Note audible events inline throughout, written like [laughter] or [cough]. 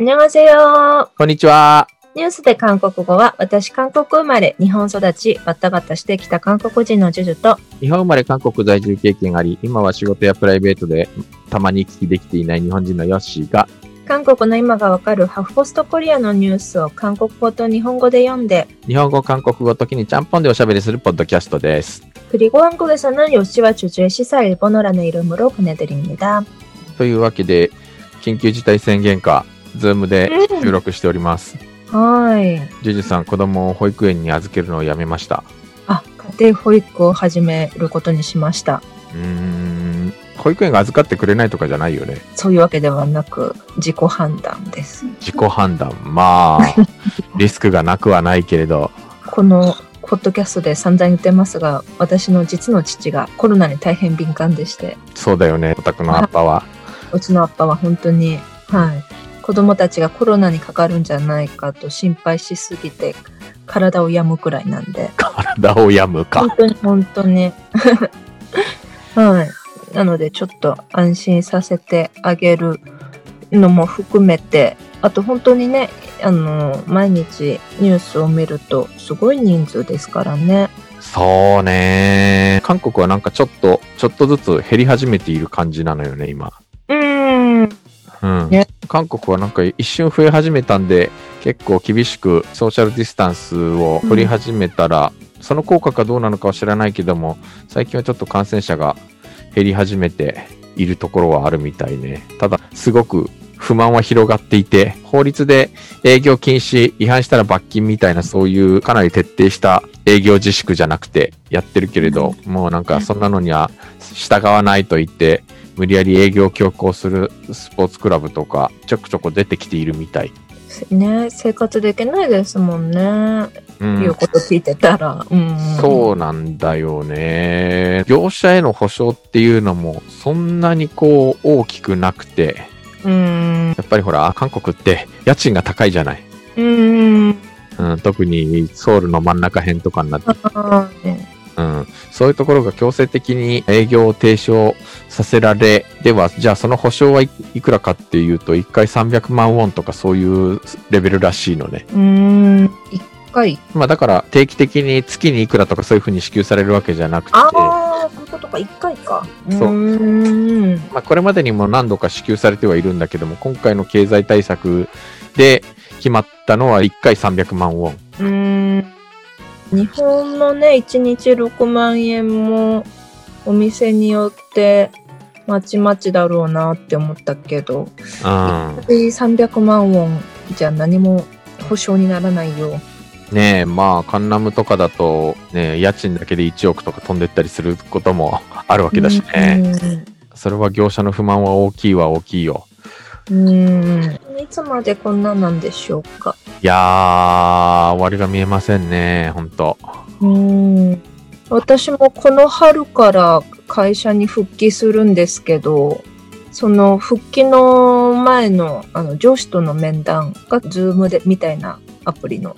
안녕하세요。こんにちは。ニュースで韓国語は、私韓国生まれ、日本育ち、バタバタしてきた韓国人のジュジュと、日本生まれ韓国在住経験あり、今は仕事やプライベートでたまに行き来できていない日本人のヨッシーが、韓国の今がわかるハフポストコリアのニュースを韓国語と日本語で読んで、日本語、韓国語、時にちゃんぽんでおしゃべりするポッドキャストです。 그리고 한국에서는 요시와 주주의 시사 일본어라는 이름으로 보내드립니다. というわけで、緊急事態宣言下、 ズームで収録しております。はい。ジュジュさん、子供を保育園に預けるのをやめました。あ、家庭保育を始めることにしました。うーん、保育園が預かってくれないとかじゃないよね。そういうわけではなく、自己判断です。自己判断。まあ、[laughs] リスクがなくはないけれど、このポッドキャストで散々言ってますが、私の実の父がコロナに大変敏感でして、そうだよね、お宅のアッパは。うちのアッパは本当に、はい、子供たちがコロナにかかるんじゃないかと心配しすぎて、体を病むくらいなんで、体を病むか本。当に本当に、[laughs] はい。なので、ちょっと安心させてあげるのも含めて、あと本当にね、あの、毎日ニュースを見ると、すごい人数ですからね。そうね。韓国はなんかちょっと、ちょっとずつ減り始めている感じなのよね、今。うーん。韓国はなんか一瞬増え始めたんで、結構厳しくソーシャルディスタンスを取り始めたら、その効果かどうなのかは知らないけども、最近はちょっと感染者が減り始めているところはあるみたいね。ただ、すごく不満は広がっていて、法律で営業禁止、違反したら罰金みたいなそういうかなり徹底した営業自粛じゃなくてやってるけれど、もうなんかそんなのには従わないと言って、無理やり営業を強行するスポーツクラブとかちょくちょく出てきているみたい。ね、生活できないですもんね。うんいうこと聞いてたら。うん。そうなんだよね。業者への保証っていうのもそんなにこう大きくなくて、うん。やっぱりほら、韓国って家賃が高いじゃない。うん。うん、特にソウルの真ん中辺とかになって、うん、そういうところが強制的に営業を停止をさせられ、では、じゃあその保証はいいくらかっていうと、1回300万ウォンとかそういうレベルらしいのね。うん。一回。まあだから定期的に月にいくらとかそういうふうに支給されるわけじゃなくて、ああ、そういうことか。一回か。そううん。まあ、これまでにも何度か支給されてはいるんだけども、今回の経済対策で決まったのは1回300万ウォン。うん。日本のね、1日6万円もお店によってまちまちだろうなって思ったけど、うん。300万ウォンじゃ何も保証にならないよ。ねえ、まあ、カンナムとかだと、ね、家賃だけで1億とか飛んでったりすることも [laughs] あるわけだしね。それは業者の不満は大きいは大きいよ。うん。うん。いつまでこんなんなんでしょうか。いやー、終わりが見えませんね、ほんと。うん。私もこの春から会社に復帰するんですけど、その復帰の前のあの上司との面談が Zoom でみたいなアプリの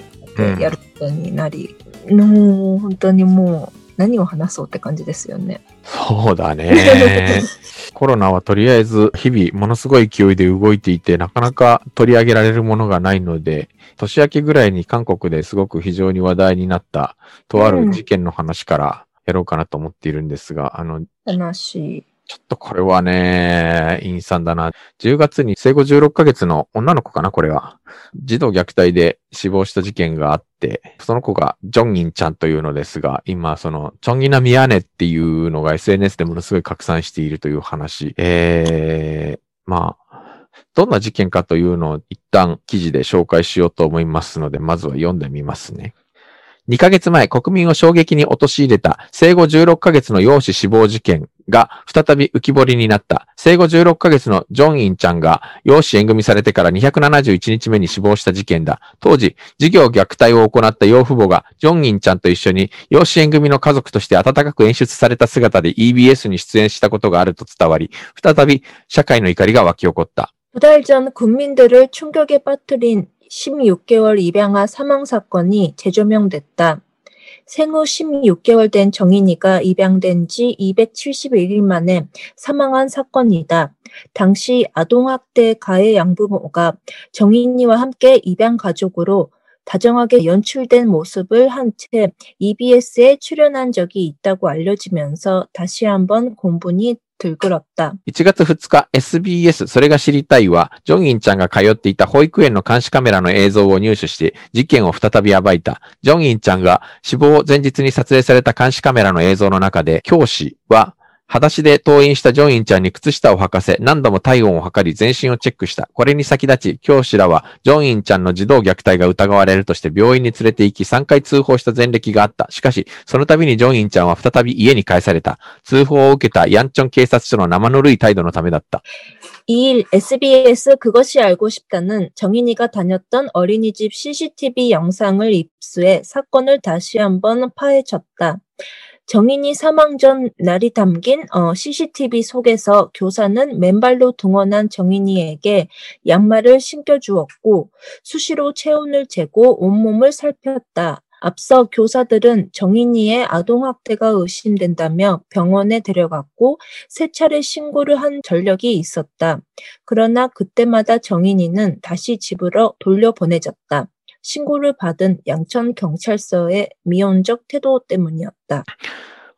やることになり、もう本当にもう何を話そうって感じですよね。そうだね。[laughs] コロナはとりあえず日々ものすごい勢いで動いていて、なかなか取り上げられるものがないので、年明けぐらいに韓国ですごく非常に話題になった、とある事件の話からやろうかなと思っているんですが、あの、話。ちょっとこれはね、陰惨だな。10月に生後16ヶ月の女の子かな、これは。児童虐待で死亡した事件があって、その子がジョンギンちゃんというのですが、今その、チョンギナミヤネっていうのが SNS でものすごい拡散しているという話。えー、まあ、どんな事件かというのを一旦記事で紹介しようと思いますので、まずは読んでみますね。2ヶ月前、国民を衝撃に陥れた生後16ヶ月の養子死亡事件が再び浮き彫りになった。生後16ヶ月のジョンインちゃんが養子縁組されてから271日目に死亡した事件だ。当時、事業虐待を行った養父母がジョンインちゃんと一緒に養子縁組の家族として温かく演出された姿で EBS に出演したことがあると伝わり、再び社会の怒りが湧き起こった。 두 달 전 국민들을 충격에 빠뜨린 16개월 입양아 사망 사건이 재조명됐다. 생후 16개월 된 정인이가 입양된 지 271일 만에 사망한 사건이다. 당시 아동학대 가해 양부모가 정인이와 함께 입양 가족으로 다정하게 연출된 모습을 한 채 EBS에 출연한 적이 있다고 알려지면서 다시 한번 공분이 というくらった。1月2日、SBS、それが知りたいは、ジョンギンちゃんが通っていた保育園の監視カメラの映像を入手して、事件を再び暴いた。ジョンギンちゃんが死亡前日に撮影された監視カメラの映像の中で、教師は、裸足で登院したジョンインちゃんに靴下を履かせ、何度も体温を測り全身をチェックした。これに先立ち、教師らは、ジョンインちゃんの児童虐待が疑われるとして病院に連れて行き3回通報した前歴があった。しかし、その度にジョンインちゃんは再び家に帰された。通報を受けたヤンチョン警察署の生ぬるい態度のためだった。 2일 SBS 그것이 알고 싶다는 정인이가 다녔던 어린이집 CCTV 영상을 입수해 사건을 다시 한번 파헤쳤다. 정인이 사망 전 날이 담긴 어, CCTV 속에서 교사는 맨발로 등원한 정인이에게 양말을 신겨주었고 수시로 체온을 재고 온몸을 살폈다. 앞서 교사들은 정인이의 아동학대가 의심된다며 병원에 데려갔고 세 차례 신고를 한 전력이 있었다. 그러나 그때마다 정인이는 다시 집으로 돌려보내졌다. 신고를 받은 양천 경찰서의 미온적 태도 때문이었다.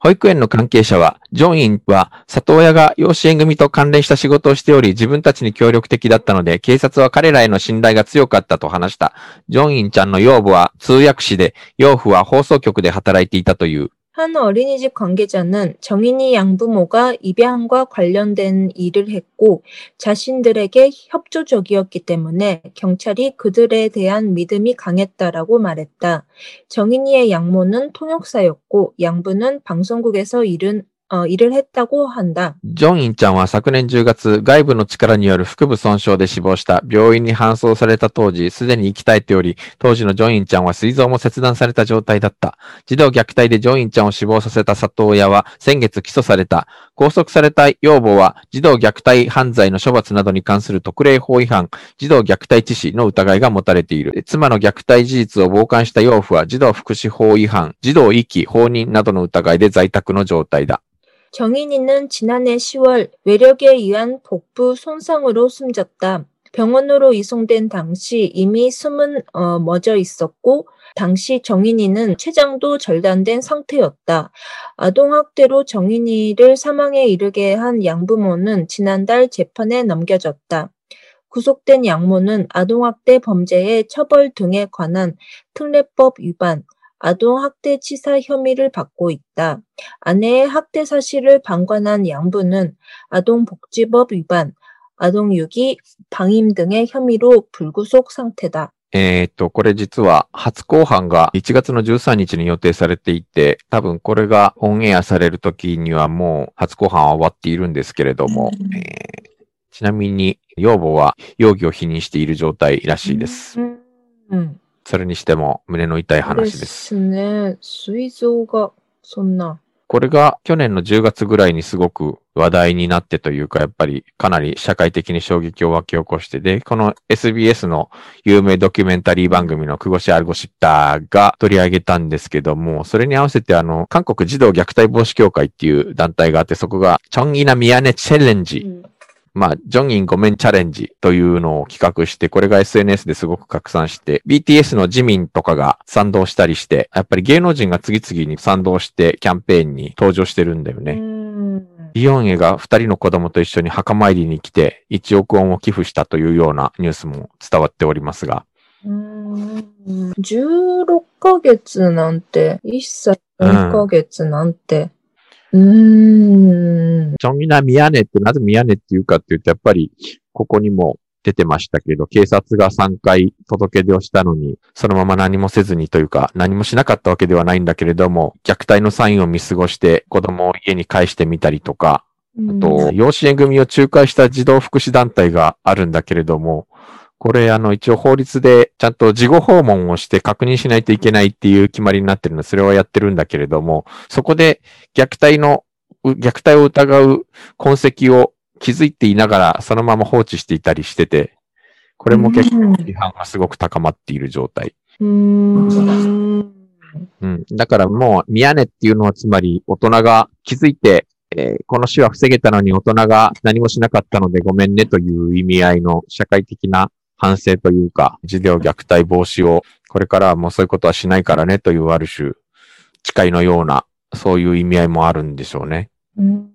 保育園の関係者は、ジョンインは里親が養子縁組と関連した仕事をしており、自分たちに協力的だったので、警察は彼らへの信頼が強かったと話した。ジョンインちゃんの養母は通訳士で、養父は放送局で働いていたという。 한 어린이집 관계자는 정인이 양부모가 입양과 관련된 일을 했고 자신들에게 협조적이었기 때문에 경찰이 그들에 대한 믿음이 강했다라고 말했다. 정인이의 양모는 통역사였고 양부는 방송국에서 일은 어, 일을 했다고 한다. ジョンインちゃんは昨年10月、外部の力による腹部損傷で死亡した。病院に搬送された当時、すでに生き絶えており、当時のジョンインちゃんは膵臓も切断された状態だった。児童虐待でジョンインちゃんを死亡させた里親は先月起訴された。拘束された養母は、児童虐待犯罪の処罰などに関する特例法違反、児童虐待致死の疑いが持たれている。妻の虐待事実を傍観した養父は、児童福祉法違反、児童遺棄、放任などの疑いで在宅の状態だ。 정인이는 지난해 10월 외력에 의한 복부 손상으로 숨졌다. 병원으로 이송된 당시 이미 숨은 어, 멎어 있었고 당시 정인이는 췌장도 절단된 상태였다. 아동학대로 정인이를 사망에 이르게 한 양부모는 지난달 재판에 넘겨졌다. 구속된 양모는 아동학대 범죄의 처벌 등에 관한 특례법 위반, 아동학대치사 혐의를 받고 있다. 아내의 학대 사실을 방관한 양부는 아동복지법 위반, 아동유기, 방임 등의 혐의로 불구속 상태다. えーっと、これ実は初公判が1月の13日に予定されていて、多分これがオンエアされる時にはもう初公判は終わっているんですけれども、うんえーちなみに養母は容疑を否認している状態らしいです。 음, 음. それにしても胸の痛い話です。ね。膵臓がそんな。これが去年の10月ぐらいにすごく話題になってというか、やっぱりかなり社会的に衝撃を湧き起こして、で、この SBS の有名ドキュメンタリー番組のクゴシアルゴシッターが取り上げたんですけども、それに合わせてあの、韓国児童虐待防止協会っていう団体があって、そこが、チョンギナミヤネチャレンジまあ、ジョンインごめんチャレンジというのを企画して、これが SNS ですごく拡散して、BTS のジミンとかが賛同したりして、やっぱり芸能人が次々に賛同してキャンペーンに登場してるんだよね。 음. イヨンエが二人の子供と一緒に墓参りに来て1億ウォンを寄付したというようなニュースも伝わっておりますが、 음, 16ヶ月なんて、1歳4ヶ月なんて。うーん。チョンギナミヤネってなぜミヤネっていうかって言うと、やっぱりここにも出てましたけど、警察が3回届け出をしたのに、そのまま何もせずにというか、何もしなかったわけではないんだけれども、虐待のサインを見過ごして子供を家に返してみたりとか、あと、養子縁組を仲介した児童福祉団体があるんだけれども、これ、あの、一応法律でちゃんと事後訪問をして確認しないといけないっていう決まりになってるので、それはやってるんだけれども、そこで虐待の、う虐待を疑う痕跡を気づいていながら、そのまま放置していたりしてて、これも結構批判がすごく高まっている状態。うーん。うん。だからもう、宮根っていうのはつまり、大人が気づいてえーこの死は防げたのに大人が何もしなかったのでごめんねという意味合いの社会的な反省というか、児童虐待防止を、これからはもうそういうことはしないからねというある種、誓いのような、そういう意味合いもあるんでしょうね。うん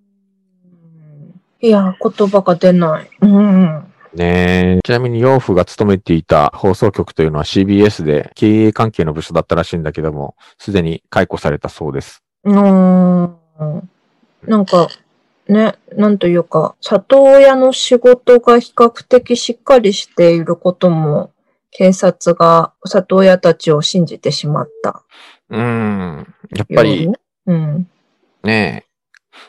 いや、言葉が出ない。うん。ねえ。ちなみに、養父が勤めていた放送局というのは CBS で経営関係の部署だったらしいんだけども、すでに解雇されたそうです。うん。なんか、ね、なんというか、里親の仕事が比較的しっかりしていることも、警察が里親たちを信じてしまった。うーん。やっぱり、うん。ねえ、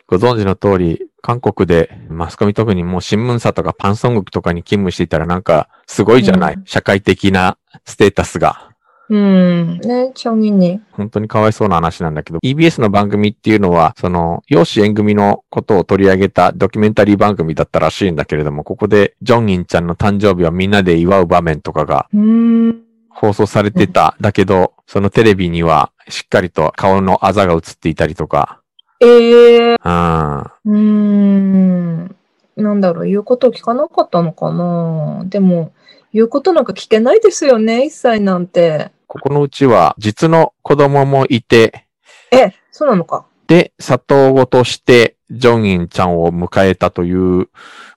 ご存知の通り、韓国でマスコミ特にもう新聞社とかパンソングとかに勤務していたらなんかすごいじゃない、うん社会的なステータスが。うん。ね、チョンギに。本当にかわいそうな話なんだけど、EBS の番組っていうのは、その、養子縁組のことを取り上げたドキュメンタリー番組だったらしいんだけれども、ここでジョンインちゃんの誕生日をみんなで祝う場面とかがうん。放送されてた。だけど、そのテレビにはしっかりと顔のあざが映っていたりとか、ええうん。うーん。なんだろう、言うこと聞かなかったのかなでも、言うことなんか聞けないですよね、一歳なんて。ここのうちは実の子供もいて、え、そうなのか。で、里子としてジョンインちゃんを迎えたという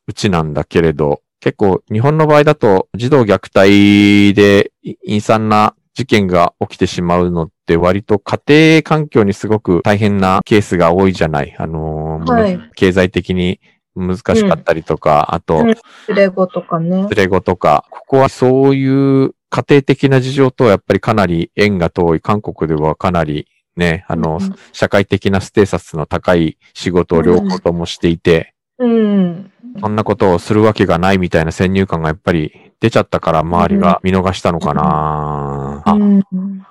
うちなんだけれど、結構日本の場合だと児童虐待で陰惨な事件が起きてしまうのって割と家庭環境にすごく大変なケースが多いじゃない。あのーはい経済的に難しかったりとか、あと、うん連れ子とかね連。れ子とか、ここはそういう家庭的な事情とはやっぱりかなり縁が遠い。韓国ではかなりね、あの、うん社会的なステータスの高い仕事を両方ともしていて、うん。そんなことをするわけがないみたいな先入観がやっぱり出ちゃったから周りが見逃したのかな、あ、うん。い言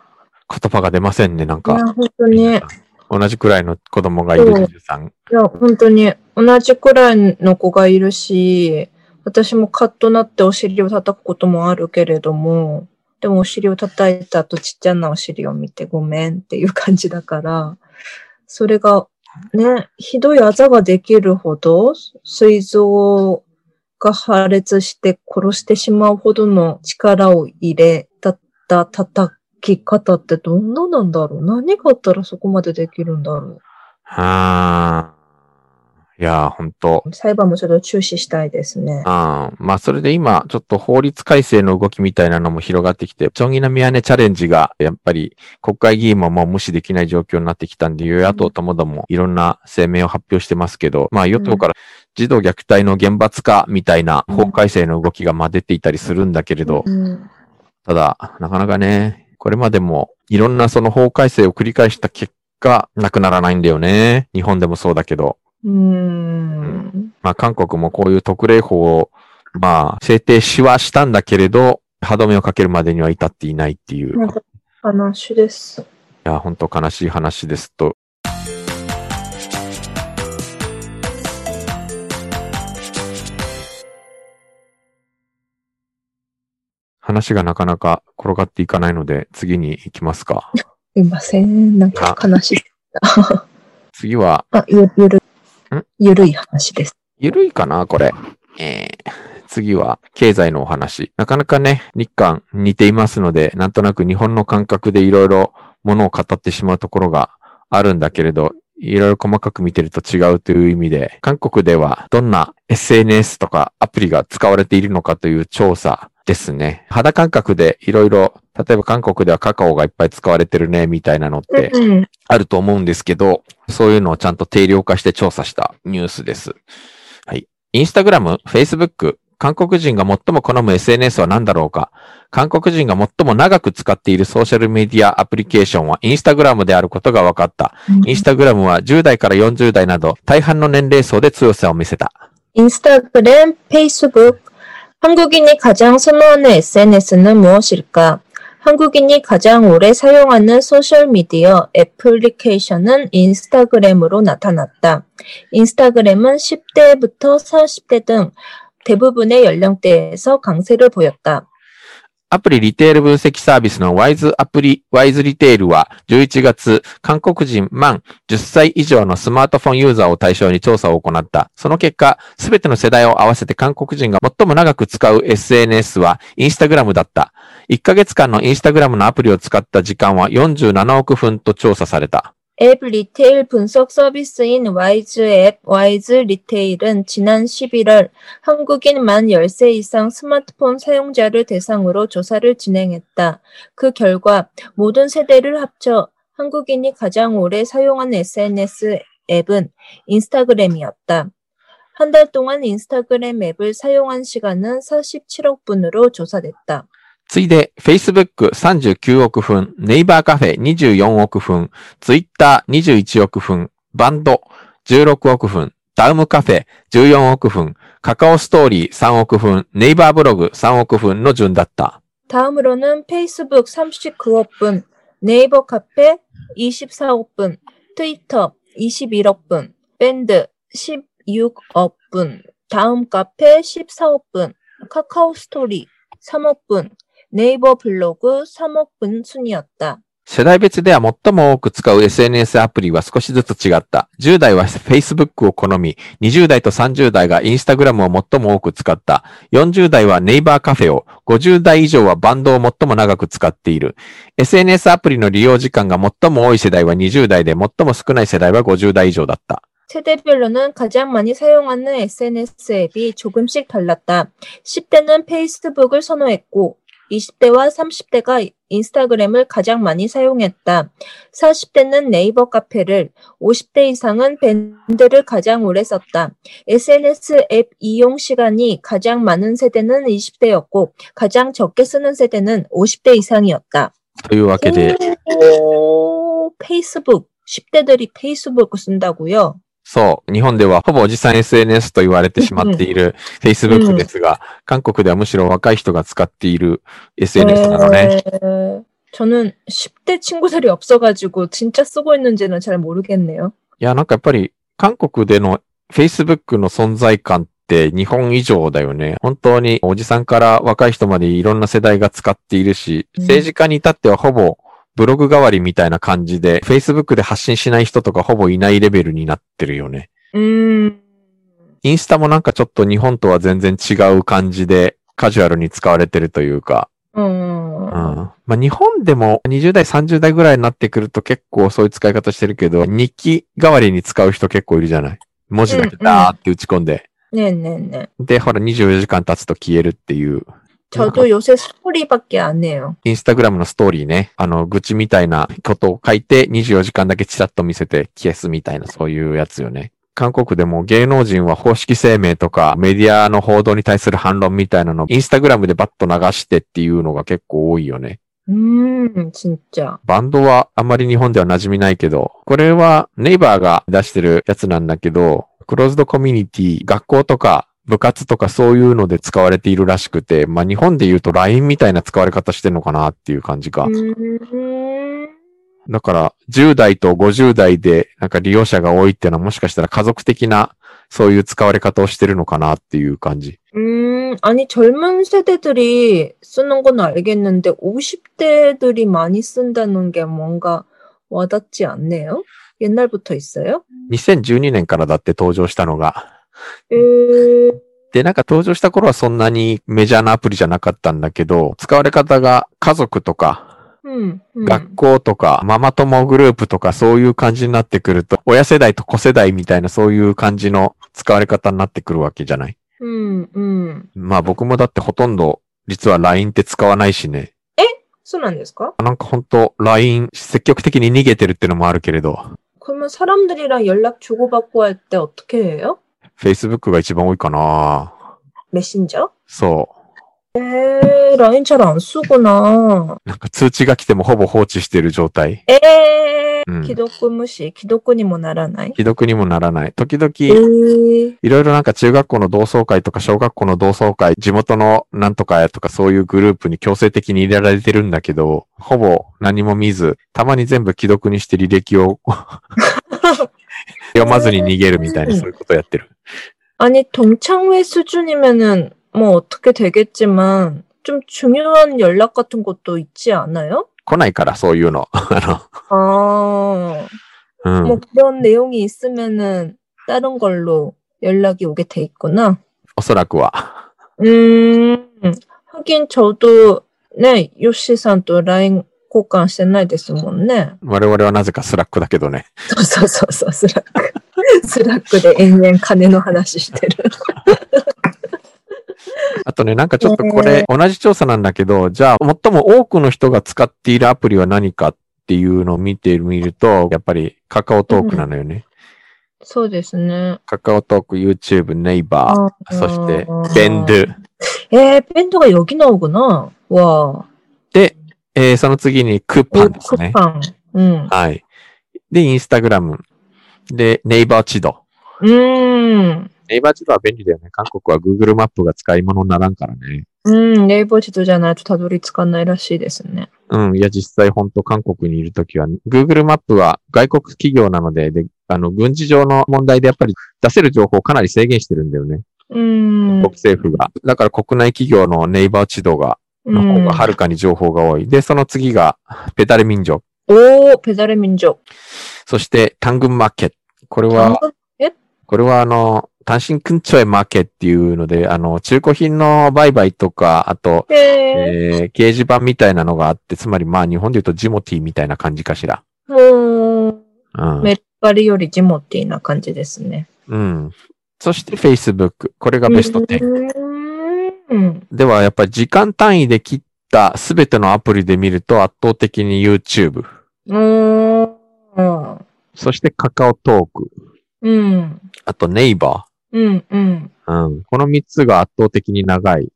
葉が出ませんね、なんや、か。本当に。い同じくらいの子供がいるさん。や、本当に、同じくらいの子がいるし、私もカッとなってお尻を叩くこともあるけれども、でもお尻を叩いた後ちっちゃなお尻を見てごめんっていう感じだから、それがね、ひどいあざができるほど、膵臓が破裂して殺してしまうほどの力を入れたった叩き方ってどんななんだろう。何があったらそこまでできるんだろう。はあ。いやー、ほんと。う裁判もちょっと注視したいですね。あまあ、それで今、ちょっと法律改正の動きみたいなのも広がってきて、チョンギナミヤネチャレンジが、やっぱり国会議員ももう無視できない状況になってきたんで、与野党ともどもいろんな声明を発表してますけど、まあ、与党から児童虐待の厳罰化みたいな法改正の動きがまあ出ていたりするんだけれど、うんただ、なかなかね、これまでもいろんなその法改正を繰り返した結果、なくならないんだよね。日本でもそうだけど。うーん。まあ、韓国もこういう特例法を、まあ、制定しはしたんだけれど、歯止めをかけるまでには至っていないっていう。いなんか話です。や、本当悲しい話ですと。話がなかなか転がっていかないので、次に行きますか。す [laughs] いません。なんか悲しい。[laughs] 次は、あ、ゆ、ゆるん、ゆるい話です。ゆるいかな、これ。えー、次は、経済のお話。なかなかね、日韓似ていますので、なんとなく日本の感覚でいろいろものを語ってしまうところがあるんだけれど、いろいろ細かく見てると違うという意味で、韓国ではどんな SNS とかアプリが使われているのかという調査ですね。肌感覚でいろいろ、例えば韓国ではカカオがいっぱい使われてるね、みたいなのってあると思うんですけど、そういうのをちゃんと定量化して調査したニュースです。はい。インスタグラム、フェイスブック、韓国人が最も好む SNS は何だろうか？韓国人が最も長く使っているソーシャルメディアアプリケーションはインスタグラムであることが分かった。インスタグラムは10代から40代など大半の年齢層で強さを見せた。インスタグラム、フェイスブック、 한국인이 가장 선호하는 SNS는 무엇일까? 한국인이 가장 오래 사용하는 소셜미디어 애플리케이션은 인스타그램으로 나타났다. 인스타그램은 10대부터 40대 등 대부분의 연령대에서 강세를 보였다. アプリリテール分析サービスの Wise アプリ Wise リテールは11月、韓国人満10歳以上のスマートフォンユーザーを対象に調査を行った。その結果、すべての世代を合わせて韓国人が最も長く使う SNS は Instagram だった。1ヶ月間の Instagram のアプリを使った時間は47億分と調査された。 앱 리테일 분석 서비스인 와이즈 앱 와이즈 리테일은 지난 11월 한국인 만 10세 이상 스마트폰 사용자를 대상으로 조사를 진행했다. 그 결과 모든 세대를 합쳐 한국인이 가장 오래 사용한 SNS 앱은 인스타그램이었다. 한 달 동안 인스타그램 앱을 사용한 시간은 47억 분으로 조사됐다. ついで、Facebook 39億分、ネイバーカフェ24億分、Twitter 21億分、バンド16億分、ダウムカフェ14億分、カカオストーリー3億分、ネイバーブログ3億分の順だった。 다음으로는 페이스북 39억 분, 네이버 카페 24억 분, 트위터 21억 분, 밴드 16억 분, 다음 카페 14억 분, 카카오 스토리 3억 분, 네이버 블로그 3억 분 순이었다. 世代別では最も多く使う SNS アプリは少しずつ違った。10代は Facebook を好み、20代と30代が Instagram を最も多く使った。40代はネイバーカフェを、50代以上はバンドを最も長く使っている。SNS アプリの利用時間が最も多い世代は20代で、最も少ない世代は50代以上だった。 세대별로는 가장 많이 사용하는 SNS 앱이 조금씩 달랐다. 10대는 페이스북을 선호했고, 20대와 30대가 인스타그램을 가장 많이 사용했다. 40대는 네이버 카페를, 50대 이상은 밴드를 가장 오래 썼다. SNS 앱 이용 시간이 가장 많은 세대는 20대였고, 가장 적게 쓰는 세대는 50대 이상이었다. 페이스북, 10대들이 페이스북을 쓴다고요? そう、日本ではほぼおじさん SNS と言われてしまっている Facebook ですが、韓国ではむしろ若い人が使っている SNS なのね。 에, 저는 10대 친구들이 없어가지고 진짜 쓰고 있는지는 잘 모르겠네요. いや、なんかやっぱり韓国での Facebook の存在感って日本以上だよね。本当におじさんから若い人までいろんな世代が使っているし、うん政治家に至ってはほぼ ブログ代わりみたいな感じで、Facebook で発信しない人とかほぼいないレベルになってるよね。うん。インスタもなんかちょっと日本とは全然違う感じで、カジュアルに使われてるというか。うん。うん。まあ、日本でも20代、30代ぐらいになってくると結構そういう使い方してるけど、日記代わりに使う人結構いるじゃない？文字だけダーって打ち込んで。うんうん、ねえねえねえ。で、ほら24時間経つと消えるっていう。 저도 요새 스토리밖에 안 해요. インスタグラムのストーリーね。あの、愚痴みたいなことを書いて24時間だけチラッと見せて消すみたいなそういうやつよね。韓国でも芸能人は公式声明とかメディアの報道に対する反論みたいなのをインスタグラムでバッと流してっていうのが結構多いよね。 음, 진짜. バンドはあんまり日本では馴染みないけど、これはネイバーが出してるやつなんだけど、クローズドコミュニティ、学校とか 部活とかそういうので使われているらしくて、まあ日本で言うと LINE みたいな使われ方してるのかなっていう感じか。 음, だから10代と50代でなんか利用者が多いっていうのはもしかしたら家族的なそういう使われ方をしてるのかなっていう感じ。 음, 아니, 젊은 세대들이 쓰는 건 알겠는데, 50대들이 많이 쓴다는 게 뭔가 와닿지 않네요? 옛날부터 있어요? 2012年からだって登場したのが。 에, で、なんか登場した頃はそんなにメジャーなアプリじゃなかったんだけど、使われ方が家族とか、 음, 음. 学校とか、ママ友グループとかそういう感じになってくると、親世代と子世代みたいなそういう感じの使われ方になってくるわけじゃない 음, 음. まあ僕もだってほとんど実は LINE って使わないしね。そうなんですかなんかほんと LINE 積極的に逃げてるってのもあるけれど、 그러면 사람들이랑 연락 주고받고 할 때 어떻게 해요? Facebook が一番多いかな 메신저? そ 에, 라인 잘 안 쓰구나. う。なんか通知が来てもほぼ放置してる状態。 에, 음. 기독교 무시, 기독교니 뭐 나라나이? 既読にもならない。時々、 에, いろいろなんか中学校の同窓会とか小学校の同窓会、地元のなんとかやとかそういうグループに強制的に入れられてるんだけど、ほぼ何も見ず、たまに全部既読にして履歴を 読まずに逃げるみたいなそういうことやってる。 아니, 동창회 수준이면은 뭐 어떻게 되겠지만, 좀 중요한 연락 같은 것도 있지 않아요? 来ないから、そういうの。[laughs] あ 아, の、うん。 뭐 그런 내용이 있으면은 다른 걸로 연락이 오게 돼 있구나. おそらくは。 음, 하긴 저도 네, 요시산도 라인 交換してないですもんね。我々はなぜかスラックだけどね。そうそうそう、 Slack。Slack [laughs] で延々金の話してる。[laughs] あとね、なんかちょっとこれ、同じ調査なんだけど、じゃあ、最も多くの人が使っているアプリは何かっていうのを見てみると、やっぱり KakaoTalk なのよね。うん、そうですね。 KakaoTalk、YouTube、NAVER、そして、 BAND。えー、 BAND が良きなのかなわあ。えー、その次にクッパンですね。クッパン。うん。はい。で、インスタグラム。で、ネイバーチド。うん。ネイバーチドは便利だよね。韓国は Google マップが使い物にならんからね。うん、ネイバーチドじゃないとたどり着かないらしいですね。うん、いや、実際本当韓国にいるときは、Google マップは外国企業なので、で、あの、軍事上の問題でやっぱり出せる情報をかなり制限してるんだよね。うん。国政府が。だから国内企業のネイバーチドがの方がはるかに情報が多い。で、その次が、ペダレ民族。おー、ペダレ民族。そして、単軍マーケット。これは、え？これはあの、単身くんちょいマーケットっていうので、あの、中古品の売買とか、あと、えー、掲示板みたいなのがあって、つまりまあ日本で言うとジモティみたいな感じかしら。うん。メッパリよりジモティな感じですね。うん。そして Facebook。これがベスト10。うん。では、やっぱり時間単位で切ったすべてのアプリで見ると圧倒的に YouTube。うん。そしてカカオトーク。うん。あとネイバうん。うん。ー。うん。この3つが圧倒的に長い。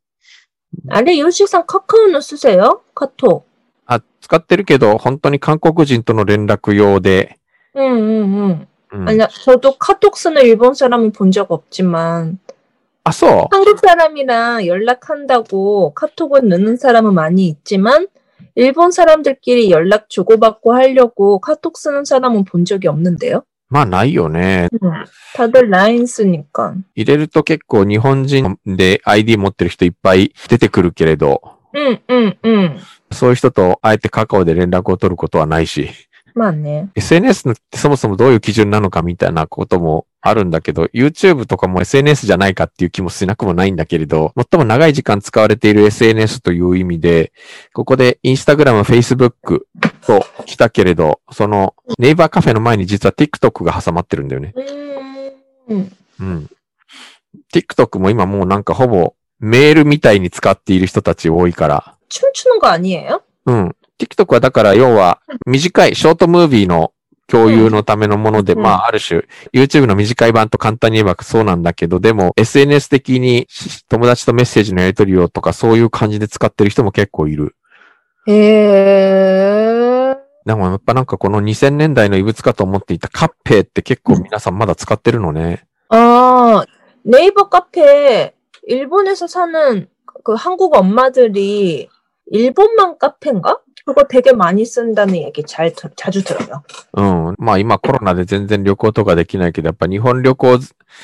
아래 요시さんカカオの쓰세요カトあ、使ってるけど、本当に韓国人との連絡用で。 응, 응, 응. うん、 아니, 저도 카톡 쓰는 일본 사람은 본 적 없지만, あ、そう。 한국 사람이랑 연락한다고 카톡을 넣는 사람은 많이 있지만, 일본 사람들끼리 연락 주고받고 하려고 카톡 쓰는 사람은 본 적이 없는데요? まあないよね。 응. 다들 라인 쓰니까. 入れると結構日本人で ID 持ってる人いっぱい出てくるけれど、 응, 응, 응. そういう人とあえてカカオで連絡を取ることはないし。 맞네. SNS ってそもそもどういう基準なのかみたいなこともあるんだけど、YouTube とかも SNS じゃないかっていう気もしなくもないんだけれど、最も長い時間使われている SNS という意味で、ここで Instagram、Facebook と来たけれど、そのネイバーカフェの前に実は TikTok が挟まってるんだよね。 음, うん。TikTok も今もうなんかほぼメールみたいに使っている人たち多いから、 춤추는 거 아니에요? うん。 TikTok はだから要は短いショートムービーの共有のためのもので、うんまあある種 YouTube の短い版と簡単に言えばそうなんだけど、でも SNS 的に友達とメッセージのやり取りをとかそういう感じで使ってる人も結構いる。 에, でもやっぱなんかこの2000年代の異物かと思っていたカッペイって結構皆さんまだ使ってるのね。 아, 네이버 카페, 일본에서 사는 그 한국 엄마들이 일본만 카페인가? 그거 되게 많이 쓴다는 얘기 잘, 들- 자주 들어요. うん。まあ今コロナで全然旅行とかできないけど、やっぱ日本旅行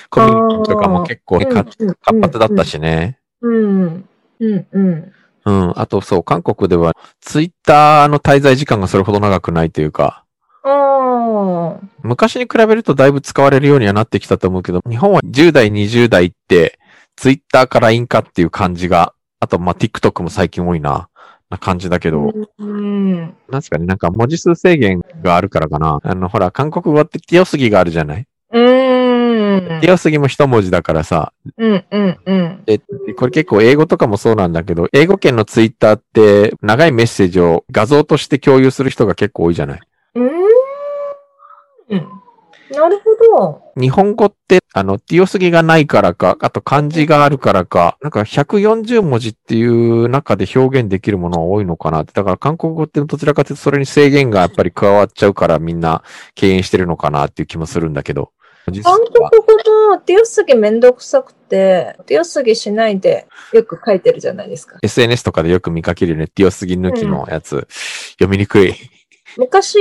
コミュニティとかも結構か 음, 活発だったしね。 음, 음, 음. うん。あとそう、韓国ではツイッターの滞在時間がそれほど長くないというか、 어, 昔に比べるとだいぶ使われるようにはなってきたと思うけど、日本は10代、20代ってツイッターか LINE かっていう感じが、あとまあ TikTok も最近多いな、 な感じだけど、うん。なんすかね、なんか文字数制限があるからかな。あの、ほら、韓国語ってテすオスギがあるじゃない？うん。テすオスギも一文字だからさ。うんうんうん。で、これ結構英語とかもそうなんだけど、英語圏のツイッターって長いメッセージを画像として共有する人が結構多いじゃない？うん。なるほど。日本語ってあの、強すぎがないからか、あと漢字があるからか、なんか140文字っていう中で表現できるものが多いのかなって。だから韓国語ってどちらかというとそれに制限がやっぱり加わっちゃうからみんな敬遠してるのかなっていう気もするんだけど。韓国語と強すぎめんどくさくて、強すぎしないでよく書いてるじゃないですか。SNS とかでよく見かけるね。強すぎ抜きのやつ、うん、読みにくい。昔、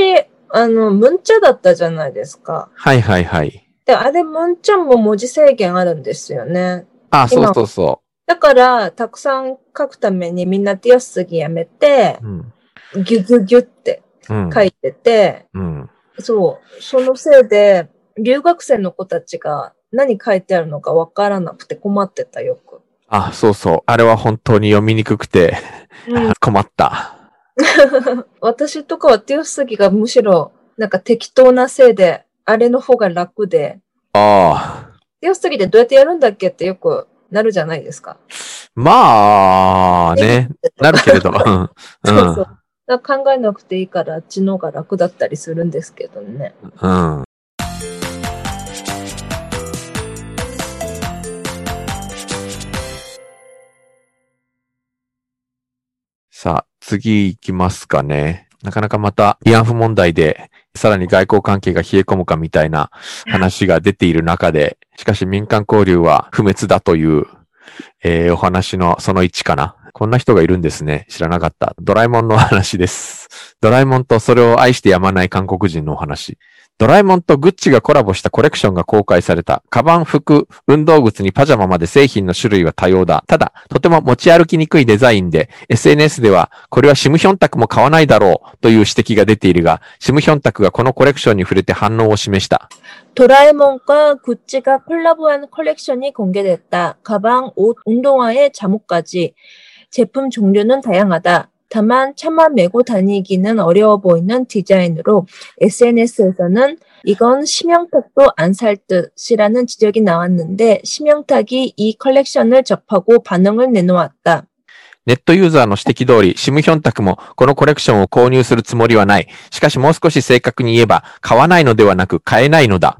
あの、文茶だったじゃないですか。はいはいはい。で、あれ文茶も文字制限あるんですよね。あ、そうそうそだから、たくさん書くためにみんなティアスギやめて、うん。ギュギュギュってうん。書いてて、うん。そう、そのせいで、留学生の子たちが何書いてあるのかわからなくて困ってたよく。あ、そうそう。あれは本当に読みにくくてうん、[laughs] 困った。[laughs] 私とかはティアスギがむしろなんか適当なせいで、あれの方が楽で、ああ。ティアスギでどうやってやるんだっけってよくなるじゃないですか。まあ、ね。なるけれど。[laughs] うん。そうそう。考えなくていいからあっちの方が楽だったりするんですけどね。うん。うん。さあ、次行きますかね。なかなかまた慰安婦問題で、さらに外交関係が冷え込むかみたいな話が出ている中で、しかし民間交流は不滅だという、えーお話のその1かな。こんな人がいるんですね。知らなかった。ドラえもんの話です。ドラえもんとそれを愛してやまない韓国人のお話。ドラえもんとグッチがコラボしたコレクションが公開された。カバン、服、運動靴にパジャマまで製品の種類は多様だ。ただ、とても持ち歩きにくいデザインで、SNS では、これはシムヒョンタクも買わないだろうという指摘が出ているが、シムヒョンタクがこのコレクションに触れて反応を示した。 도라에몽과 구찌가 콜라보한 컬렉션이 공개됐다. 가방, 옷, 운동화의 잠옷까지. 제품 종류는 다양하다. 다만 차마 메고 다니기는 어려워 보이는 디자인으로 SNS에서는 이건 심영탁도 안 살 듯이라는 지적이 나왔는데 심영탁이 이 컬렉션을 접하고 반응을 내놓았다. ネットユーザーの指摘通り、シムヒョンタクもこのコレクションを購入するつもりはない。しかしもう少し正確に言えば、買わないのではなく買えないのだ。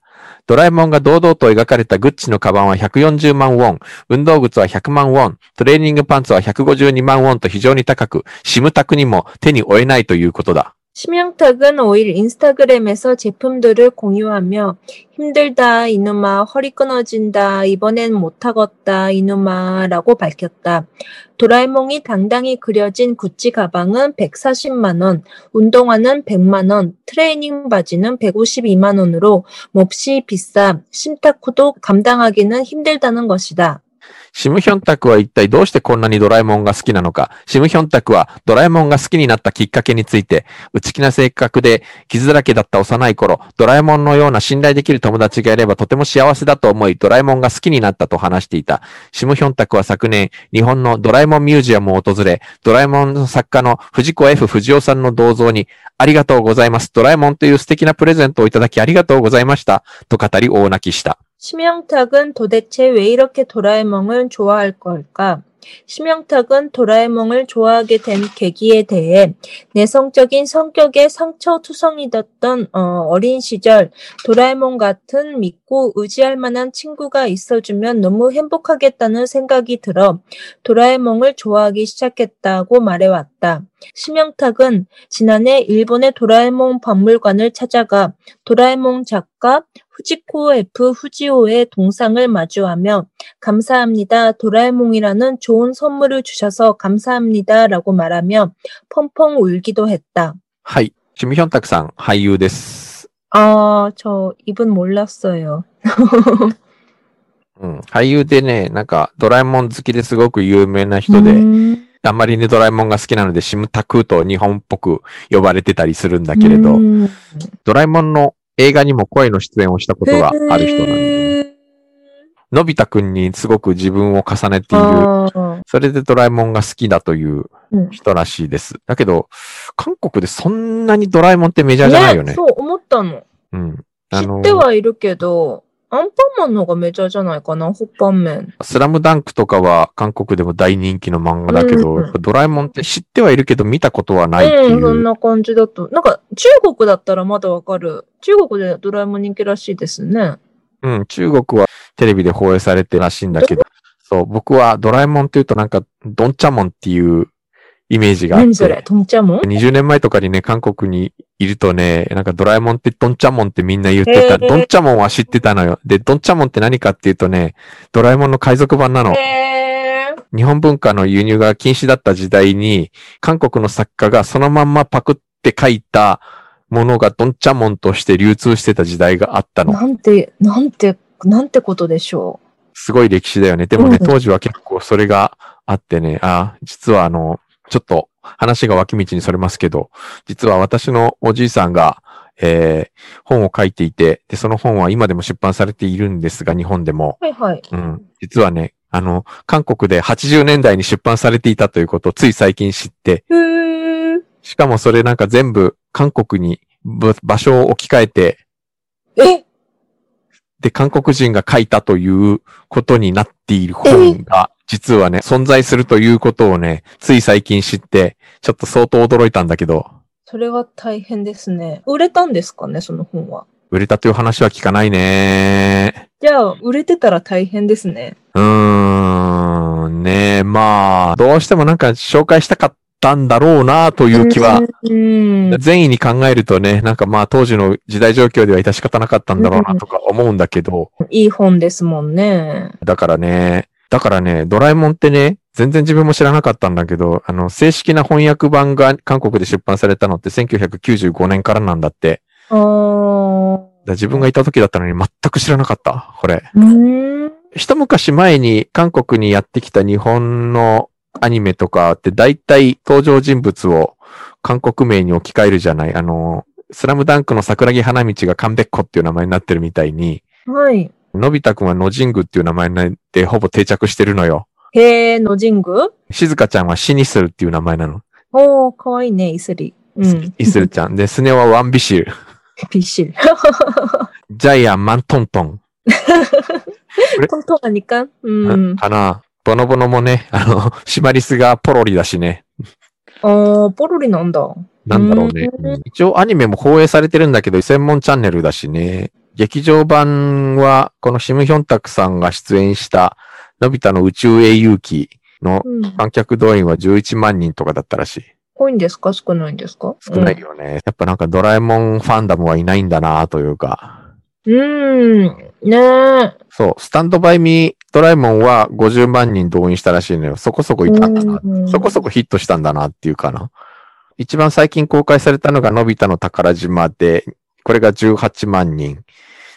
ドラえもんが堂々と描かれたグッチのカバンは140万ウォン、運動靴は100万ウォン、トレーニングパンツは152万ウォンと非常に高く、シムタクにも手に負えないということだ。 심영탁은 5일 인스타그램에서 제품들을 공유하며 힘들다 이놈아. 허리 끊어진다. 이번엔 못하겠다. 이놈아. 라고 밝혔다. 도라에몽이 당당히 그려진 구찌 가방은 140만원, 운동화는 100만원, 트레이닝 바지는 152만원으로 몹시 비싸. 심타쿠도 감당하기는 힘들다는 것이다. シムヒョンタクは一体どうしてこんなにドラえもんが好きなのか。シムヒョンタクはドラえもんが好きになったきっかけについて、内気な性格で傷だらけだった幼い頃、ドラえもんのような信頼できる友達がいればとても幸せだと思い、ドラえもんが好きになったと話していた。シムヒョンタクは昨年、日本のドラえもんミュージアムを訪れ、ドラえもんの作家の藤子 F 不二雄さんの銅像に、ありがとうございます。ドラえもんという素敵なプレゼントをいただきありがとうございました。と語り大泣きした。 심영탁은 도대체 왜 이렇게 도라에몽을 좋아할 걸까? 심영탁은 도라에몽을 좋아하게 된 계기에 대해 내성적인 성격의 상처투성이었던 어, 어린 시절 도라에몽 같은 믿고 의지할 만한 친구가 있어주면 너무 행복하겠다는 생각이 들어 도라에몽을 좋아하기 시작했다고 말해왔다. 심영탁은 지난해 일본의 도라에몽 박물관을 찾아가 도라에몽 작가 후지코 F 후지오의 동상을 마주하며 감사합니다. 도라에몽이라는 좋은 선물을 주셔서 감사합니다라고 말하며 펑펑 울기도 했다. はい。シムヒョンタクさん、俳優です。 아, 저 이분 몰랐어요. [laughs] うん。俳優でね、なんか、ドラえもん好きですごく有名な人で、 음, あんまりね、ドラえもんが好きなので、シムタクと日本っぽく呼ばれてたりするんだけれど、ドラえもんの映画にも声の出演をしたことがある人なんで。のび太くんにすごく自分を重ねている。それでドラえもんが好きだという人らしいです。うん、だけど、韓国でそんなにドラえもんってメジャーじゃないよね。ねそう思ったの。うん。知ってはいるけど、アンパンマンの方がメジャーじゃないかな、ホッパンメン。スラムダンクとかは韓国でも大人気の漫画だけど、うんドラえもんって知ってはいるけど見たことはないっていう。うん、そんな感じだと。なんか、中国だったらまだわかる。中国でドラえもん人気らしいですね。うん、中国はテレビで放映されてるらしいんだけど、そう、僕はドラえもんって言うとなんか、ドンチャモンっていうイメージがあっ何それ？て。とんちゃもん20年前とかにね、韓国にいるとね、なんかドラえもんってドンチャモンってみんな言ってた。ドンチャモンは知ってたのよ。で、ドンチャモンって何かっていうとね、ドラえもんの海賊版なの。日本文化の輸入が禁止だった時代に、韓国の作家がそのまんまパクって書いたものがドンチャモンとして流通してた時代があったの。なんて、なんて、なんてことでしょすごい歴史だよね。でもね、うん当時は結構それがあってね、あ、実はあの、ちょっと話が脇道にそれますけど、実は私のおじいさんが、えー本を書いていて、で、その本は今でも出版されているんですが、日本でも。う。はいはい。うん。実はね、あの、韓国で80年代に出版されていたということをつい最近知って、しかもそれなんか全部韓国にぶ場所を置き換えて、え？で、韓国人が書いたということになっている本が、実はね、存在するということをね、つい最近知って、ちょっと相当驚いたんだけど、それは大変ですね。売れたんですかね、その本は。売れたという話は聞かないね。じゃあ、売れてたら大変ですね。うーん、ねまあ、どうしてもなんか紹介したかったんだろうなという気は、うん。善意に考えるとね、なんかまあ当時の時代状況では致し方なかったんだろうなとか思うんだけど、いい本ですもんね。だからね、だからね、ドラえもんってね、全然自分も知らなかったんだけど、あの、正式な翻訳版が韓国で出版されたのって1995年からなんだって。自分がいた時だったのに全く知らなかった、これ。うーん。一昔前に韓国にやってきた日本のアニメとかって大体登場人物を韓国名に置き換えるじゃないあの、スラムダンクの桜木花道がカンベッコっていう名前になってるみたいに、はい。のび太くんは野神具っていう名前になってほぼ定着してるのよ。へー、のジング静香ちゃんはシニスルっていう名前なの。おー、かわいいね、イスリ。うん。イスルちゃん。で、スネ夫はワンビシル。ピッシル。ジャイアン、マントントン。[laughs] トントンは2巻？うん。かな？ボノボノもね、あの、シマリスがポロリだしね。あー、ポロリなんだ。なんだろうね。うんうん一応アニメも放映されてるんだけど、専門チャンネルだしね。劇場版は、このシムヒョンタクさんが出演した、のび太の宇宙英雄記のうん。観客動員は11万人とかだったらしい。多いんですか？少ないんですか？少ないよね。やっぱなんかドラえもんファンダムはいないんだなというか。うん。うん。ねえ。そう、スタンドバイミードラえもんは50万人動員したらしいのよ。そこそこいたんだな。うんそこそこヒットしたんだなっていうかな。一番最近公開されたのがのび太の宝島で、これが18万人。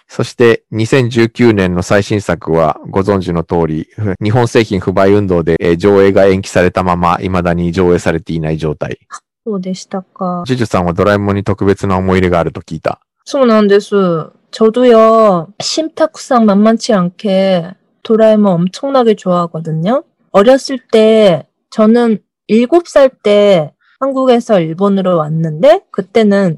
そして2019年の最新作はご存知の通り、日本製品不買運動でえー上映が延期されたまま未だに上映されていない状態。そうでしたか。ジュジュさんはドラえもんに特別な思い入れがあると聞いた。 そうなんです. 저도요, 심탁상 만만치 않게 도라에몽 엄청나게 좋아하거든요. 어렸을 때, 저는 7살 때 한국에서 일본으로 왔는데, 그때는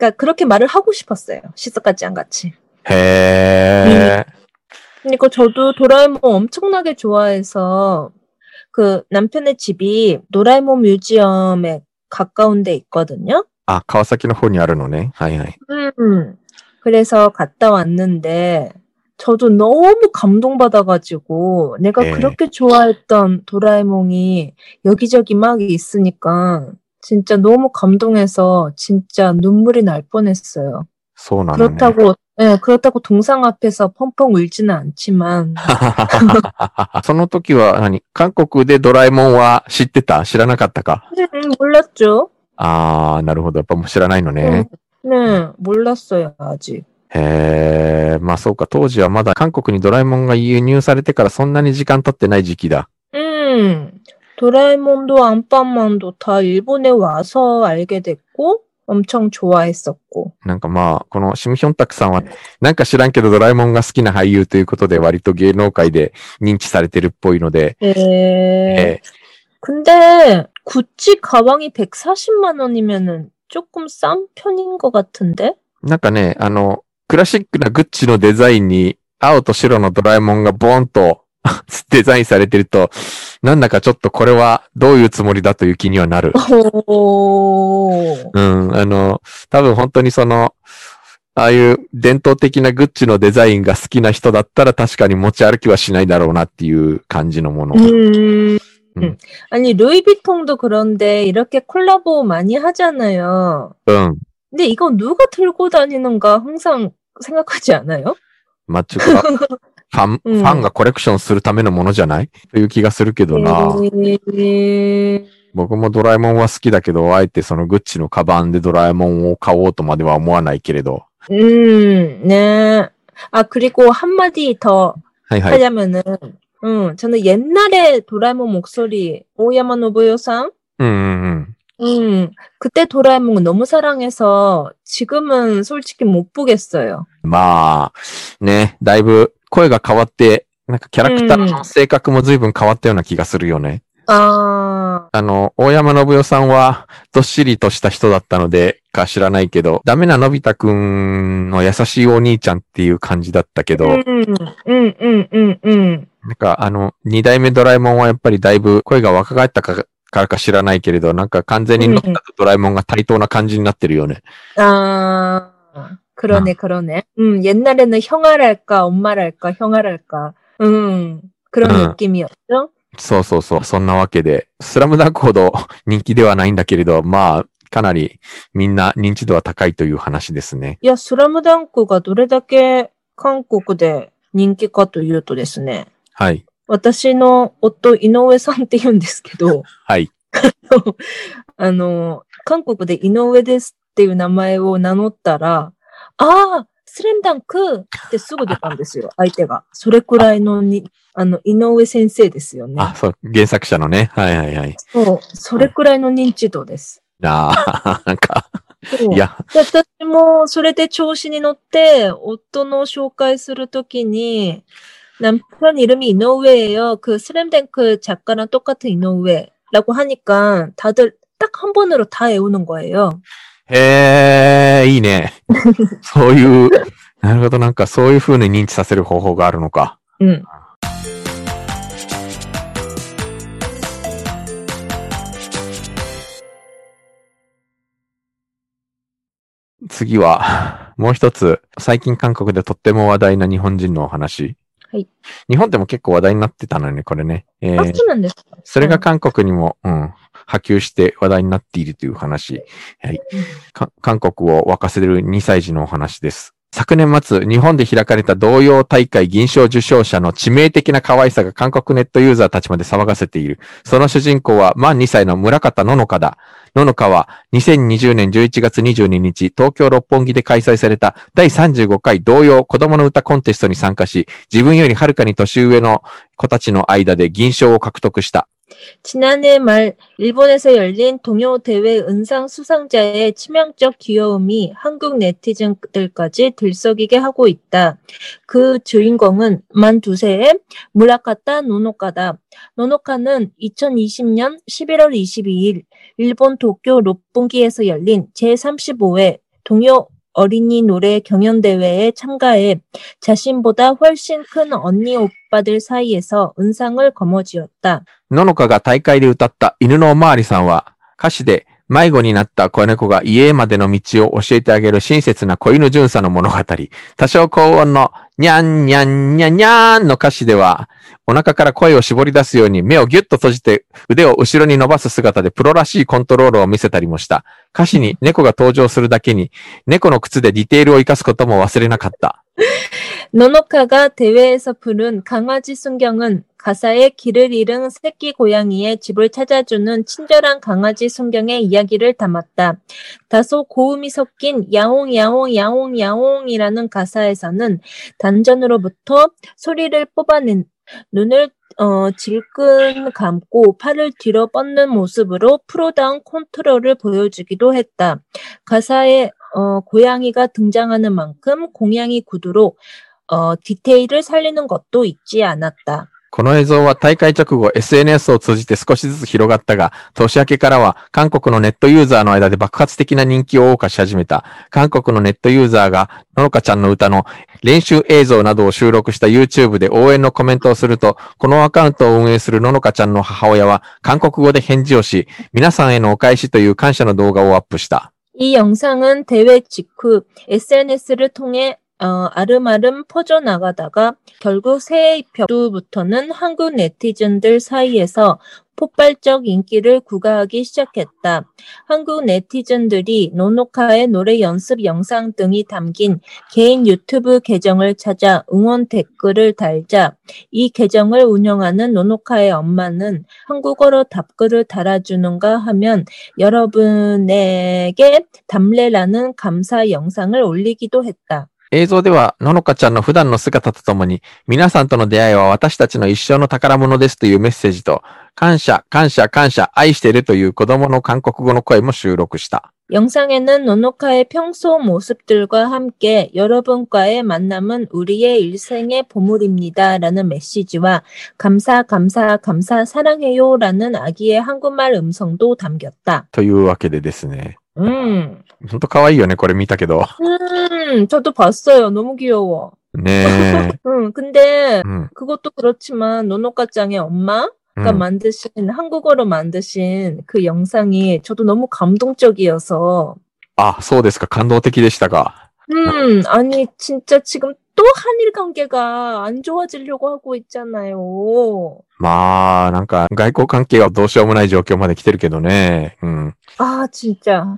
그러니까 그렇게 말을 하고 싶었어요. 시스까지안 같이. 해. 그러니까 저도 도라에몽 엄청나게 좋아해서 그 남편의 집이 도라에몽 뮤지엄에 가까운 데 있거든요. 아, 가와사키는 혼야르노네. 하이하이. 음. 그래서 갔다 왔는데 저도 너무 감동받아가지고 내가 네. 그렇게 좋아했던 도라에몽이 여기저기 막 있으니까 진짜 너무 감동해서 진짜 눈물이 날 뻔했어요. そうなのね。 그렇다고 예, 그렇다고 동상 앞에서 펑펑 울지는 않지만 その時は何韓国でドラえもんは知ってた知らなかったか 음, 몰랐죠. ああ、なるほど。やっぱもう知らないのね。 네, 몰랐어요 아직. へえ。まあそうか。当時はまだ韓国にドラえもんが輸入されてからそんなに時間経ってない時期だ。 음, 도라에몽도 안방만도 다 일본에 와서 알게 됐고 엄청 좋아했었고. なんかまあ、このシムヒョンタクさんは、なんか知らんけどドラえもんが好きな俳優ということで割と芸能界で認知されてるっぽいので、 네. えー 근데 구찌 가방이 140만 원이면은 조금 싼 편인 것 같은데? なんかね、あの、クラシックなグッチのデザインに、青と白のドラえもんがボーンと [laughs] デザインされてると、なんだかちょっとこれはどういうつもりだという気にはなる。おー。うん、あの、多分本当にその、ああいう伝統的なグッチのデザインが好きな人だったら確かに持ち歩きはしないだろうなっていう感じのもの。 음. 음. 아니, 루이비통도 그런데 이렇게 콜라보 많이 하잖아요. うん。 근데 이건 누가 들고 다니는가 항상 생각하지 않아요? まあ、ちゅ[laughs] うか、 ファン、うんファンがコレクションするためのものじゃないという気がするけどな。 에... 僕もドラえもんは好きだけど、あえてそのグッチのカバンでドラえもんを買おうとまでは思わないけれど。 음, 네. 아, 그리고 한마디 더 はいはい。 하자면은, 음, 저는 옛날에 도라에몽 목소리, 오야마 노부요상? うんうんうん。 음, 그때 도라에몽은 너무 사랑해서 지금은 솔직히 못 보겠어요. まあ、ね、だいぶ 声が変わって、なんかキャラクターの性格も随分変わったような気がするよね。うん、ああの、大山信代さんは、どっしりとした人だったので、か知らないけど、ダメなのび太くんの優しいお兄ちゃんっていう感じだったけど、うん、うん、うん、うん、うん。なんか、あの、二代目ドラえもんはやっぱりだいぶ声が若返ったかからか知らないけれど、なんか完全に乗ったドラえもんが対等な感じになってるよね。うん、ああ。 그러네, 그러네. 음, 옛날에는 형아랄까, 엄마랄까, 형아랄까. 음, 그런 응. 느낌이었죠? そうそうそう。そんなわけで、スラムダンクほど[laughs] 人気ではないんだけれど、まあ、かなりみんな認知度は高いという話ですね。 야, 스라무당크가 どれだけ韓国で人気かというとですね、はい。私の夫、井上さんって言うんですけど、はい。[laughs] あの、韓国で井上ですっていう名前を名乗ったら、 ああ、スレムダンクってすぐ出たんですよ、[laughs] 相手が。それくらいのに、あの、井上先生ですよね。あ、そう、原作者のね。はいはいはい。そう、それくらいの認知度です。ああ、[laughs] なんか、そういや、で私もそれで調子に乗って、夫の紹介するときに、남편이름이이노우에예요그슬램덩크작가랑똑같은이노우에라고하니까다들딱 한 번으로 다 외우는 거예요. へえ、いいね。[laughs] そういう、なるほど、なんかそういう風に認知させる方法があるのか。うん。次は、もう一つ、最近韓国でとっても話題な日本人のお話。はい。日本でも結構話題になってたのね、これね。えー、あ、そうなんですかそれが韓国にも、うん、波及して話題になっているという話。はい。韓国を沸かせる2歳児のお話です。昨年末、日本で開かれた同様大会銀賞受賞者の致命的な可愛さが韓国ネットユーザーたちまで騒がせている。その主人公は満2歳の村方ののかだ。ののかは2020年11月22日、東京六本木で開催された第35回同様子供の歌コンテストに参加し、自分よりはるかに年上の子たちの間で銀賞を獲得した。 지난해 말 일본에서 열린 동요 대회 은상 수상자의 치명적 귀여움이 한국 네티즌들까지 들썩이게 하고 있다. 그 주인공은 만 두세의 무라카타 노노카다. 노노카는 2020년 11월 22일 일본 도쿄 롯본기에서 열린 제35회 동요 어린이 노래 경연대회에 참가해 자신보다 훨씬 큰 언니 오빠들 사이에서 은상을 거머쥐었다. ののかが大会で歌った犬のおまわりさんは、歌詞で迷子になった子猫が家までの道を教えてあげる親切な子犬巡査の物語。多少高音のにゃんにゃんにゃんにゃんの歌詞では、お腹から声を絞り出すように目をギュッと閉じて腕を後ろに伸ばす姿でプロらしいコントロールを見せたりもした。歌詞に猫が登場するだけに、猫の靴でディテールを活かすことも忘れなかった。[laughs] ののかが대회에서부른강아지순경은 가사에 길을 잃은 새끼 고양이의 집을 찾아주는 친절한 강아지 순경의 이야기를 담았다. 다소 고음이 섞인 야옹 야옹 야옹 야옹이라는 가사에서는 단전으로부터 소리를 뽑아낸 눈을 어, 질끈 감고 팔을 뒤로 뻗는 모습으로 프로다운 컨트롤을 보여주기도 했다. 가사에 어, 고양이가 등장하는 만큼 공양이 구두로 어, 디테일을 살리는 것도 잊지 않았다. この映像は大会直後 SNS を通じて少しずつ広がったが、年明けからは韓国のネットユーザーの間で爆発的な人気を謳歌し始めた。韓国のネットユーザーが、ののかちゃんの歌の練習映像などを収録した YouTube で応援のコメントをすると、このアカウントを運営するののかちゃんの母親は韓国語で返事をし、皆さんへのお返しという感謝の動画をアップした。 이 영상은 대회 직후 SNS를 통해 어, 아름아름 퍼져나가다가 결국 새해 입혀부터는 한국 네티즌들 사이에서 폭발적 인기를 구가하기 시작했다. 한국 네티즌들이 노노카의 노래 연습 영상 등이 담긴 개인 유튜브 계정을 찾아 응원 댓글을 달자 이 계정을 운영하는 노노카의 엄마는 한국어로 답글을 달아주는가 하면 여러분에게 담례라는 감사 영상을 올리기도 했다. 映像では、ののかちゃんの普段の姿とともに、皆さんとの出会いは私たちの一生の宝物ですというメッセージと、感謝、感謝、感謝、愛してるという子供の韓国語の声も収録した。 영상에는 노노카의 평소 모습들과 함께 여러분과의 만남은 우리의 일생의 보물입니다. 라는 메시지와 감사, 감사, 감사, 사랑해요. 라는 아기의 한국말 음성도 담겼다. というわけでですね。 음, ほんと可愛いよね、これ見たけど。 음, 저도 봤어요. 너무 귀여워. ね [laughs] 음, 근데 え。うん。 그것도 그렇지만 노노카짱의 엄마가 うん 만드신 한국어로 만드신 그 영상이 저도 너무 감동적이어서 あ、そうですか。感動的でしたか。 음, 아니, 진짜 지금 또 한일 관계가 안 좋아지려고 하고 있잖아요. まあ、なんか、外交関係はどうしようもない状況まで来てるけどね。うん。 아, 진짜.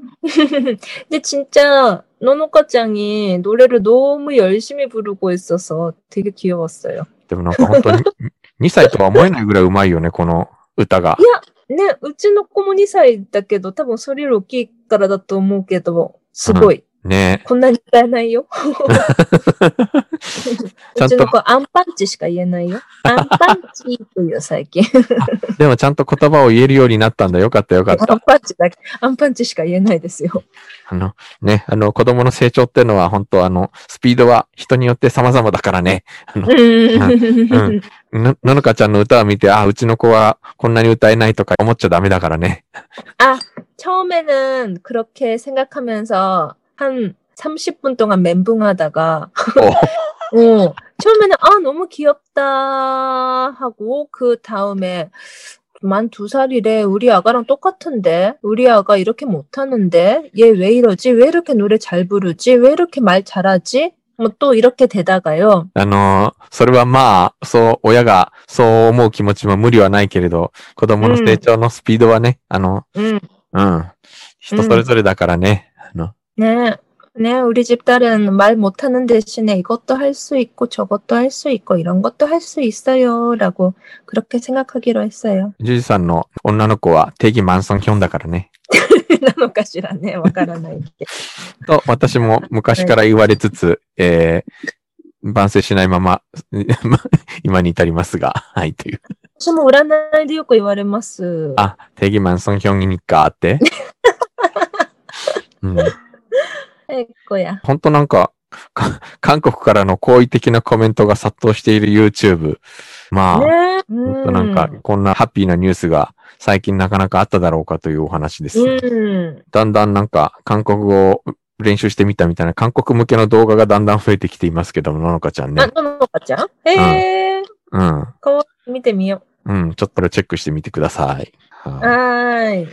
[laughs] 근데 진짜 노노카짱이 노래를 너무 열심히 부르고 있어서 되게 귀여웠어요. でもなんか本当に2歳とは思えないぐらい上手いよね、この歌が。ね、うちの子も2歳だけど、多分それより大きいからだと思うけど、すごい。 ねこんなに歌えないよ。[laughs] ちゃとうんちの子アンパンチしか言えないよ。アンパンチっていう最近。え。でもちゃんと言葉を言えるようになったんだ。よかったよかっアンた。パンチだけ、アンパンチしか言えないですよ。あの、ね、あの子供の成長っていうのは本当あの、スピードは人によって様々だからね。うんうんの、ののかちゃんの歌を見て、あ、うちの子はこんなに歌えないとか思っちゃダメだからね。 아, 처음에는 그렇게 생각하면서 한 30분 동안 멘붕하다가, 어, [laughs] 처음에는 아, 너무 귀엽다 하고, 그 다음에 만 두 살이래. 우리 아가랑 똑같은데? 우리 아가 이렇게 못하는데? 얘 왜 이러지? 왜 이렇게 노래 잘 부르지? 왜 이렇게 말 잘하지? 뭐 또 이렇게 되다가요. あの、それはまあ、そう、親がそう思う気持ちも無理はないけれど、子供の成長のスピードはね、あの、 음, うん、人それぞれだからね。 あの 네. 네, 우리 집 딸은 말 못하는 대신에 이것도 할 수 있고 저것도 할 수 있고 이런 것도 할 수 있어요. 라고 그렇게 생각하기로 했어요. ジュジさんの女の子は定義マンソンヒョンだからね。なのかしらね。わからないけと、[laughs] 私も昔から言われつつ、えー、万世しないまま、今に至りますが、はい、という。私も占いでよく言われます。あ、定義マンソンヒョンにかって。[laughs] うん、 えっこや。本当なんか、か韓国からの好意的なコメントが殺到している YouTube。まあ、ね本当なんか、こんなハッピーなニュースが最近なかなかあっただろうかというお話です。うん。だんだんなんか、韓国語を練習してみたみたいな韓国向けの動画がだんだん増えてきていますけども、ののかちゃんねあ、。ののかちゃん？ええー、うん。かわいい見てみようん。ちょっとこれチェックしてみてください。う。はい。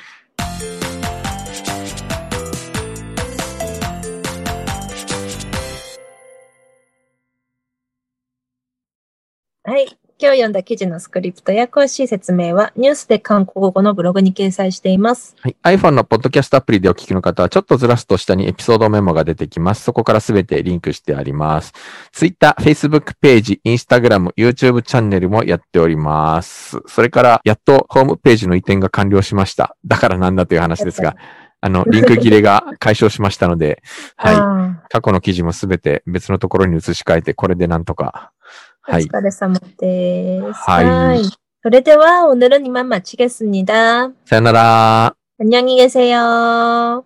はい。今日読んだ記事のスクリプトや詳しい説明はニュースで韓国語のブログに掲載しています。はい。iPhone のポッドキャストアプリでお聞きの方は、ちょっとずらすと下にエピソードメモが出てきます。そこからすべてリンクしてあります。Twitter、Facebook ページ、Instagram、YouTube チャンネルもやっております。それから、やっとホームページの移転が完了しました。だからなんだという話ですが、あの、リンク切れが解消しましたので、はい。あ過去の記事もすべて別のところに移し替えて、これでなんとか。ーはいお疲れ様です。はいそれでは오늘은이만마치겠습니다。 さよなら。 안녕히 계세요.